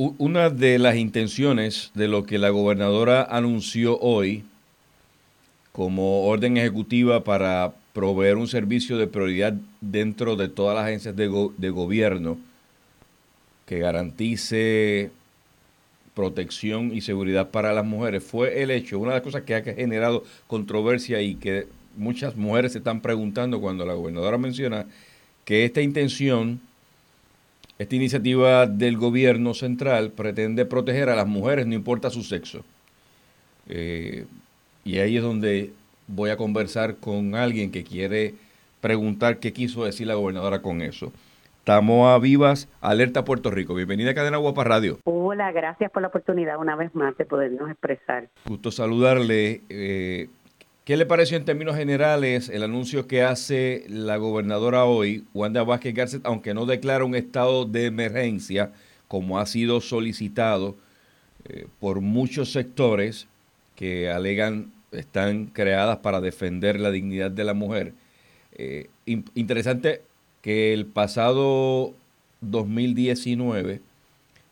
una de las intenciones de lo que la gobernadora anunció hoy como orden ejecutiva para proveer un servicio de prioridad dentro de todas las agencias de, gobierno que garantice protección y seguridad para las mujeres fue el hecho, una de las cosas que ha generado controversia y que muchas mujeres se están preguntando cuando la gobernadora menciona que esta intención, esta iniciativa del gobierno central pretende proteger a las mujeres, no importa su sexo. Eh, y ahí es donde voy a conversar con alguien que quiere preguntar qué quiso decir la gobernadora con eso. Tamoa Vivas, Alerta Puerto Rico. Bienvenida a Cadena Guapa Radio. Hola, gracias por la oportunidad una vez más de podernos expresar. Gusto saludarle. Eh, ¿Qué le pareció en términos generales el anuncio que hace la gobernadora hoy, Wanda Vázquez Garcet, aunque no declara un estado de emergencia, como ha sido solicitado eh, por muchos sectores que alegan están creadas para defender la dignidad de la mujer? Eh, interesante que el pasado 2019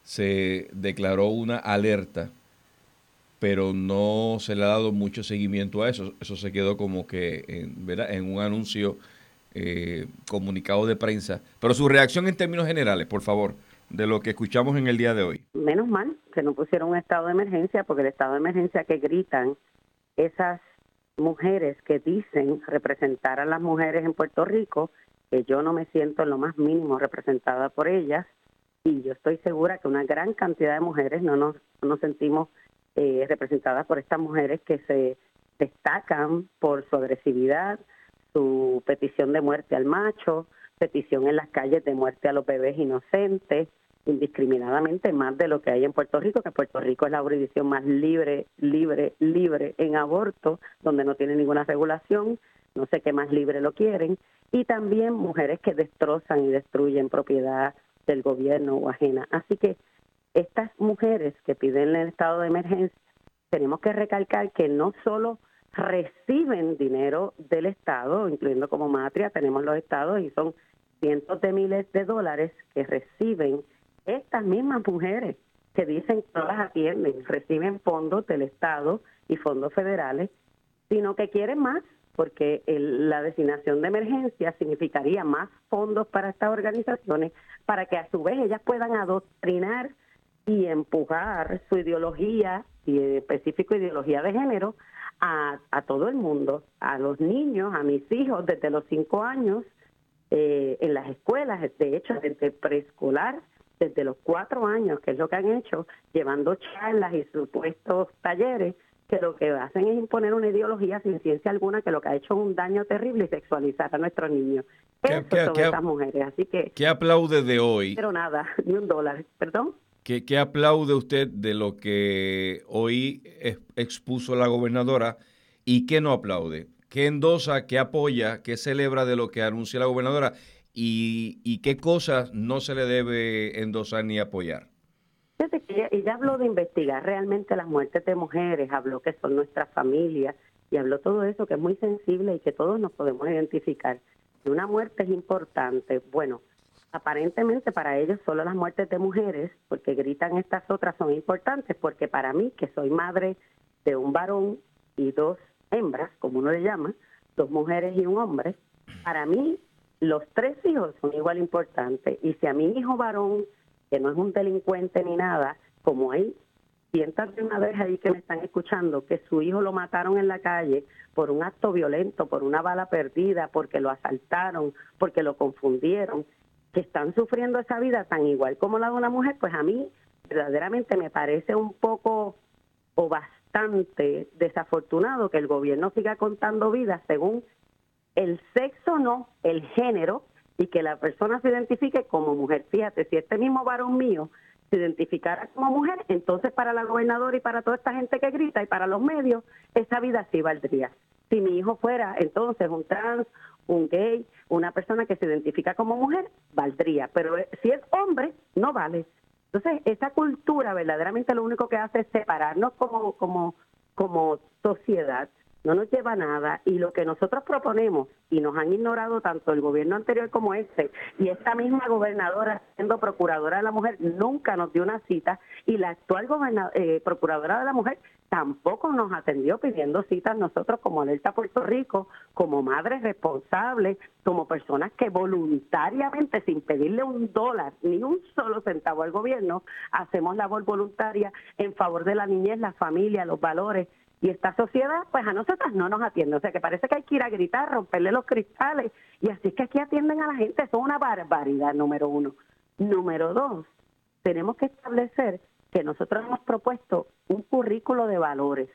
se declaró una alerta pero no se le ha dado mucho seguimiento a eso. Eso se quedó como que en, en un anuncio eh, comunicado de prensa. Pero su reacción en términos generales, por favor, de lo que escuchamos en el día de hoy. Menos mal que no pusieron un estado de emergencia, porque el estado de emergencia que gritan esas mujeres que dicen representar a las mujeres en Puerto Rico, que yo no me siento en lo más mínimo representada por ellas, y yo estoy segura que una gran cantidad de mujeres no nos, no sentimos eh, representadas por estas mujeres que se destacan por su agresividad, su petición de muerte al macho, petición en las calles de muerte a los bebés inocentes, indiscriminadamente más de lo que hay en Puerto Rico, que Puerto Rico es la jurisdicción más libre, libre, libre en aborto, donde no tiene ninguna regulación, no sé qué más libre lo quieren, y también mujeres que destrozan y destruyen propiedad del gobierno o ajena. Así que estas mujeres que piden el estado de emergencia, tenemos que recalcar que no solo reciben dinero del Estado, incluyendo como matria, tenemos los estados y son cientos de miles de dólares que reciben estas mismas mujeres que dicen que no las atienden, reciben fondos del Estado y fondos federales, sino que quieren más, porque la designación de emergencia significaría más fondos para estas organizaciones para que a su vez ellas puedan adoctrinar y empujar su ideología, y específico ideología de género, a, a, todo el mundo, a los niños, a mis hijos desde los cinco años, eh, en las escuelas, de hecho, desde preescolar, desde los cuatro años, que es lo que han hecho, llevando charlas y supuestos talleres, que lo que hacen es imponer una ideología sin ciencia alguna, que lo que ha hecho es un daño terrible y sexualizar a nuestros niños. ¿Qué, son estas mujeres, así que... ¿Qué aplaude de hoy? Pero nada, ni un dólar, perdón. ¿Qué, aplaude usted de lo que hoy expuso la gobernadora y qué no aplaude? ¿Qué endosa, qué apoya, qué celebra de lo que anuncia la gobernadora y, qué cosas no se le debe endosar ni apoyar? Fíjate que ella, habló de investigar realmente las muertes de mujeres, habló que son nuestras familias y habló todo eso que es muy sensible y que todos nos podemos identificar. una muerte es importante. Bueno, aparentemente para ellos solo las muertes de mujeres, porque gritan estas otras son importantes, porque para mí, que soy madre de un varón y dos hembras, como uno le llama, dos mujeres y un hombre, para mí los tres hijos son igual importantes. Y si a mi hijo varón, que no es un delincuente ni nada, como hay cientos de una vez ahí que me están escuchando, que su hijo lo mataron en la calle por un acto violento, por una bala perdida, porque lo asaltaron, porque lo confundieron, que están sufriendo esa vida tan igual como la de una mujer, pues a mí verdaderamente me parece un poco o bastante desafortunado que el gobierno siga contando vidas según el sexo no, el género, y que la persona se identifique como mujer. Fíjate, si este mismo varón mío se identificara como mujer, entonces para la gobernadora y para toda esta gente que grita y para los medios, esa vida sí valdría. Si mi hijo fuera entonces un trans, un gay, una persona que se identifica como mujer, valdría, pero eh, si es hombre, no vale. Entonces, esa cultura verdaderamente lo único que hace es separarnos como, como, como sociedad no nos lleva a nada. Y lo que nosotros proponemos y nos han ignorado tanto el gobierno anterior como este y esta misma gobernadora siendo procuradora de la mujer nunca nos dio una cita y la actual eh, procuradora de la mujer tampoco nos atendió pidiendo citas. Nosotros como Alerta Puerto Rico, como madres responsables, como personas que voluntariamente, sin pedirle un dólar ni un solo centavo al gobierno, hacemos labor voluntaria en favor de la niñez, la familia, los valores y esta sociedad, pues a nosotras no nos atiende. O sea, que parece que hay que ir a gritar, romperle los cristales. Y así es que aquí atienden a la gente. Eso es una barbaridad, número uno. Número dos, tenemos que establecer que nosotros hemos propuesto un currículo de valores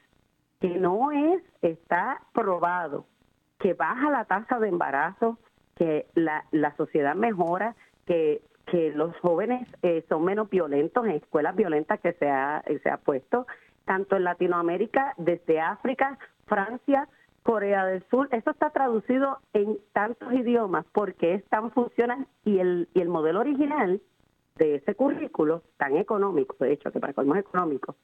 que no es, está probado, que baja la tasa de embarazo, que la, la sociedad mejora, que, que los jóvenes eh, son menos violentos en escuelas violentas que se ha, se ha puesto, tanto en Latinoamérica, desde África, Francia, Corea del Sur. Eso está traducido en tantos idiomas porque es tan funcional y el, y el modelo original de ese currículo, tan económico, de hecho, que para colmo es económico,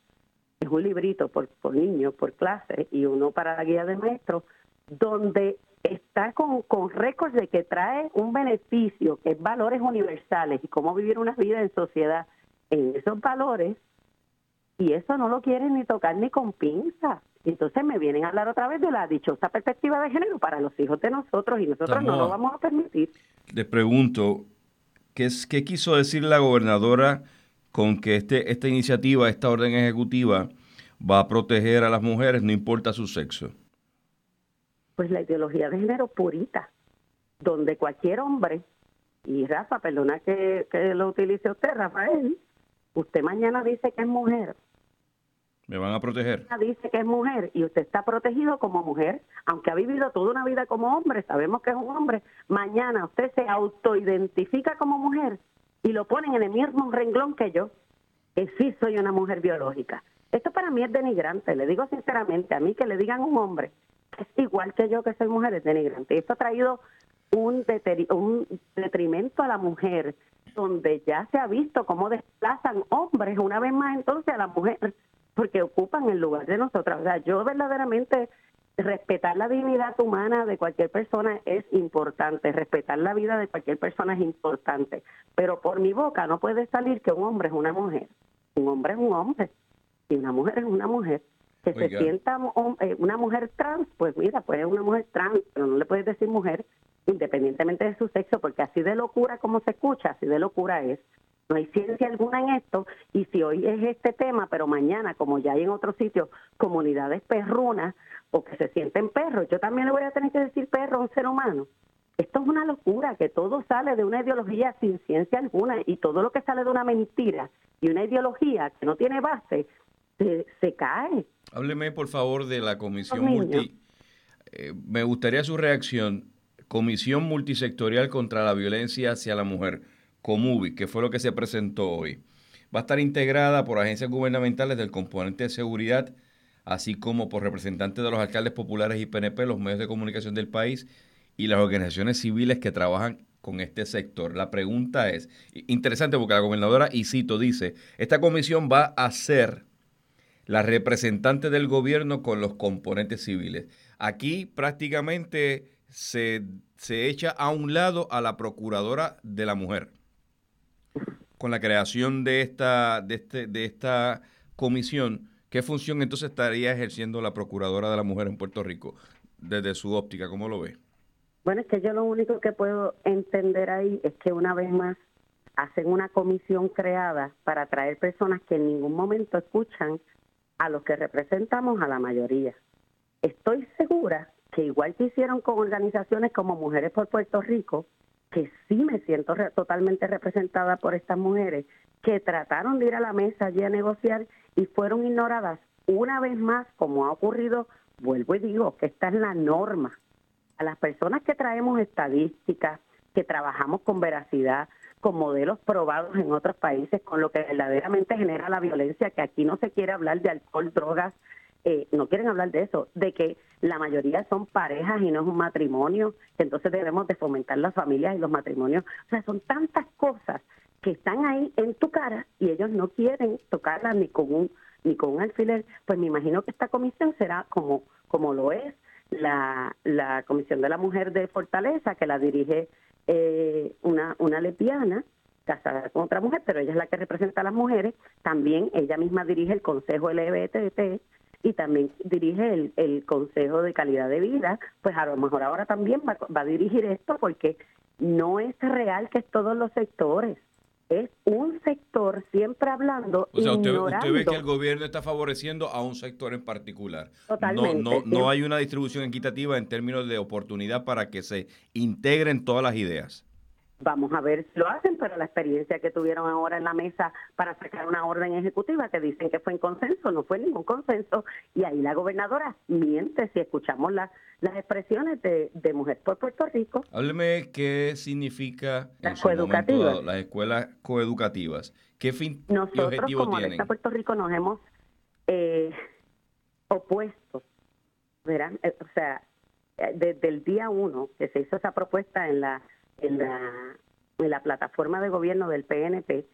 es un librito por, por niño, por clase, y uno para la guía de maestro, donde está con, con récords de que trae un beneficio, que es valores universales y cómo vivir una vida en sociedad. En esos valores y eso no lo quieren ni tocar ni con pinza. Entonces me vienen a hablar otra vez de la dichosa perspectiva de género para los hijos de nosotros y nosotros no lo vamos a permitir. Les pregunto, ¿qué, es, ¿qué quiso decir la gobernadora con que este, esta iniciativa, esta orden ejecutiva, va a proteger a las mujeres, no importa su sexo? Pues la ideología de género purita, donde cualquier hombre, y Rafa, perdona que, que lo utilice usted, Rafael, usted mañana dice que es mujer, me van a proteger. Dice que es mujer y usted está protegido como mujer, aunque ha vivido toda una vida como hombre, sabemos que es un hombre. Mañana usted se autoidentifica como mujer y lo ponen en el mismo renglón que yo, que sí soy una mujer biológica. Esto para mí es denigrante, le digo sinceramente, a mí que le digan un hombre que es igual que yo que soy mujer es denigrante. Esto ha traído un, un detrimento a la mujer, donde ya se ha visto cómo desplazan hombres una vez más entonces a la mujer porque ocupan el lugar de nosotras. O sea, yo verdaderamente respetar la dignidad humana de cualquier persona es importante, respetar la vida de cualquier persona es importante, pero por mi boca no puede salir que un hombre es una mujer, un hombre es un hombre y una mujer es una mujer. Que se sienta eh, una mujer trans, pues mira, pues es una mujer trans, pero no le puedes decir mujer independientemente de su sexo, porque así de locura como se escucha, así de locura es. No hay ciencia alguna en esto y si hoy es este tema, pero mañana, como ya hay en otros sitios, comunidades perrunas o que se sienten perros, yo también le voy a tener que decir perro a un ser humano. Esto es una locura, que todo sale de una ideología sin ciencia alguna y todo lo que sale de una mentira y una ideología que no tiene base, se, cae. Hábleme, por favor, de la comisión multi... Eh, me gustaría su reacción. Comisión Multisectorial contra la Violencia hacia la Mujer Comubi, que fue lo que se presentó hoy. Va a estar integrada por agencias gubernamentales del componente de seguridad, así como por representantes de los alcaldes populares y PNP, los medios de comunicación del país y las organizaciones civiles que trabajan con este sector. La pregunta es, interesante porque la gobernadora, y cito, dice, esta comisión va a ser la representante del gobierno con los componentes civiles. Aquí prácticamente se, se echa a un lado a la procuradora de la mujer con la creación de esta, de este, de esta comisión, ¿qué función entonces estaría ejerciendo la Procuradora de la Mujer en Puerto Rico desde su óptica? ¿Cómo lo ve? Bueno, es que yo lo único que puedo entender ahí es que una vez más hacen una comisión creada para traer personas que en ningún momento escuchan a los que representamos a la mayoría. Estoy segura que igual que hicieron con organizaciones como Mujeres por Puerto Rico, que sí me siento totalmente representada por estas mujeres que trataron de ir a la mesa allí a negociar y fueron ignoradas una vez más, como ha ocurrido, vuelvo y digo que esta es la norma. A las personas que traemos estadísticas, que trabajamos con veracidad, con modelos probados en otros países, con lo que verdaderamente genera la violencia, que aquí no se quiere hablar de alcohol, drogas, eh, no quieren hablar de eso, de que la mayoría son parejas y no es un matrimonio, entonces debemos de fomentar las familias y los matrimonios. O sea, son tantas cosas que están ahí en tu cara y ellos no quieren tocarla ni con un ni con un alfiler, pues me imagino que esta comisión será como como lo es la, la Comisión de la Mujer de Fortaleza, que la dirige eh, una, una lesbiana casada con otra mujer, pero ella es la que representa a las mujeres. También ella misma dirige el Consejo LGBT y también dirige el, el Consejo de Calidad de Vida. Pues a lo mejor ahora también va, va a dirigir esto porque no es real que es todos los sectores es un sector siempre hablando. O sea, usted, ve que el gobierno está favoreciendo a un sector en particular. Totalmente. No, no, no hay una distribución equitativa en términos de oportunidad para que se integren todas las ideas. Vamos a ver si lo hacen, pero la experiencia que tuvieron ahora en la mesa para sacar una orden ejecutiva que dicen que fue en consenso, no fue ningún consenso, y ahí la gobernadora miente si escuchamos las las expresiones de, Mujer por Puerto Rico. Hábleme qué significa las coeducativas. las escuelas coeducativas. ¿Qué fin Nosotros, y objetivo como tienen? Puerto Rico nos hemos eh, opuesto, ¿verán? Eh, o sea, eh, desde el día uno que se hizo esa propuesta en la en la, en la plataforma de gobierno del PNP,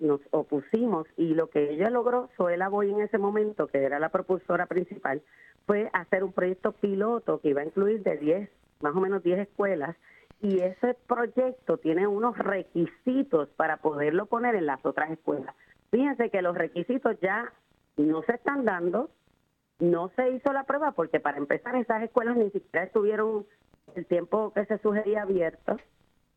nos opusimos y lo que ella logró, Zoela Boy en ese momento, que era la propulsora principal, fue hacer un proyecto piloto que iba a incluir de 10, más o menos 10 escuelas y ese proyecto tiene unos requisitos para poderlo poner en las otras escuelas. Fíjense que los requisitos ya no se están dando, no se hizo la prueba porque para empezar esas escuelas ni siquiera estuvieron el tiempo que se sugería abierto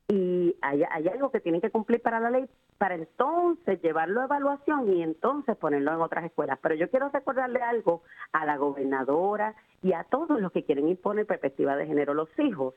y hay, algo que tienen que cumplir para la ley para entonces llevarlo a evaluación y entonces ponerlo en otras escuelas. Pero yo quiero recordarle algo a la gobernadora y a todos los que quieren imponer perspectiva de género. Los hijos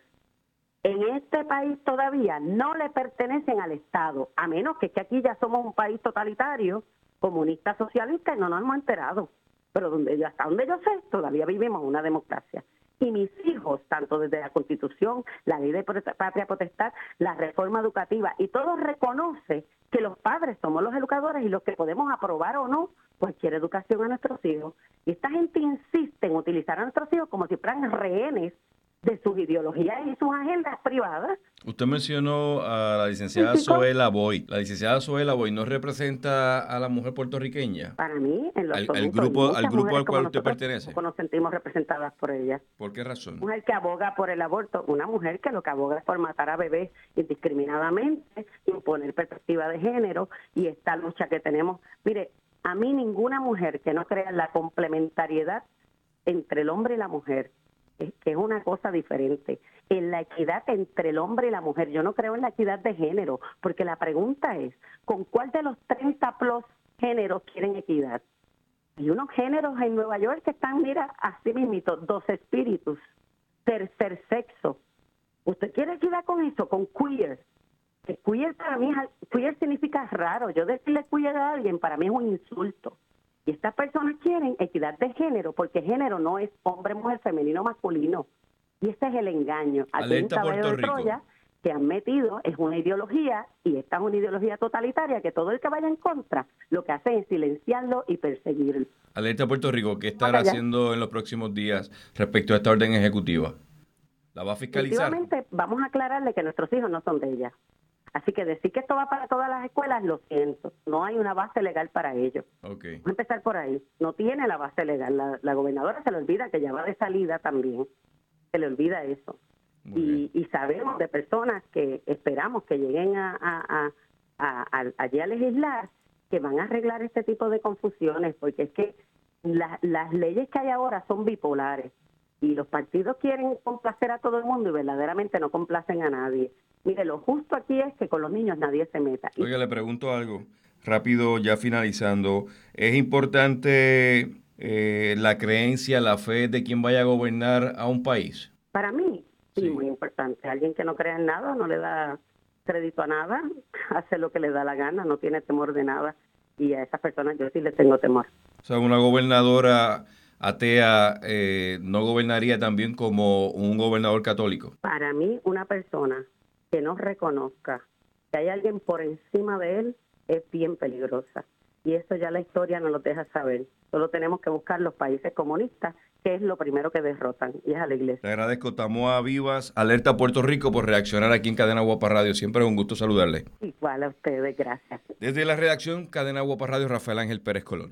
en este país todavía no le pertenecen al Estado, a menos que, que aquí ya somos un país totalitario, comunista, socialista y no nos hemos enterado. Pero donde hasta donde yo sé, todavía vivimos una democracia y mis hijos, tanto desde la Constitución, la ley de patria potestad, la reforma educativa, y todo reconoce que los padres somos los educadores y los que podemos aprobar o no cualquier educación a nuestros hijos. Y esta gente insiste en utilizar a nuestros hijos como si fueran rehenes de sus ideologías y sus agendas privadas. Usted mencionó a la licenciada Zoela Boy. La licenciada Zoela Boy no representa a la mujer puertorriqueña. Para mí, en al, grupo, al grupo al cual usted pertenece. Nos sentimos representadas por ella. ¿Por qué razón? Una mujer que aboga por el aborto, una mujer que lo que aboga es por matar a bebés indiscriminadamente, imponer perspectiva de género y esta lucha que tenemos. Mire, a mí ninguna mujer que no crea en la complementariedad entre el hombre y la mujer que es una cosa diferente. En la equidad entre el hombre y la mujer, yo no creo en la equidad de género, porque la pregunta es, ¿con cuál de los 30 plus géneros quieren equidad? Hay unos géneros en Nueva York que están, mira, así mismito, dos espíritus, tercer sexo. ¿Usted quiere equidad con eso? Con queer. Que queer para mí, queer significa raro. Yo decirle queer a alguien para mí es un insulto. Y estas personas quieren equidad de género, porque género no es hombre, mujer, femenino, masculino. Y este es el engaño. Aquí en de Troya que han metido es una ideología, y esta es una ideología totalitaria, que todo el que vaya en contra lo que hace es silenciarlo y perseguirlo. Alerta Puerto Rico, ¿qué estará haciendo en los próximos días respecto a esta orden ejecutiva? ¿La va a fiscalizar? Vamos a aclararle que nuestros hijos no son de ella. Así que decir que esto va para todas las escuelas, lo siento, no hay una base legal para ello. Okay. Vamos a empezar por ahí, no tiene la base legal. La, gobernadora se le olvida que ya va de salida también, se le olvida eso. Y, sabemos de personas que esperamos que lleguen a, allí a legislar que van a arreglar este tipo de confusiones, porque es que las leyes que hay ahora son bipolares y los partidos quieren complacer a todo el mundo y verdaderamente no complacen a nadie. Mire, lo justo aquí es que con los niños nadie se meta. Oiga, le pregunto algo, rápido, ya finalizando. ¿Es importante eh, la creencia, la fe de quien vaya a gobernar a un país? Para mí, sí, muy importante. Alguien que no crea en nada, no le da crédito a nada, hace lo que le da la gana, no tiene temor de nada. Y a esas personas yo sí les tengo temor. O sea, una gobernadora atea eh, no gobernaría también como un gobernador católico? Para mí, una persona que no reconozca que hay alguien por encima de él es bien peligrosa. Y eso ya la historia nos lo deja saber. Solo tenemos que buscar los países comunistas que es lo primero que derrotan, y es a la iglesia. Te agradezco, Tamoa Vivas, Alerta Puerto Rico, por reaccionar aquí en Cadena Guapa Radio. Siempre es un gusto saludarle. Igual a ustedes, gracias. Desde la redacción Cadena Guapa Radio, Rafael Ángel Pérez Colón.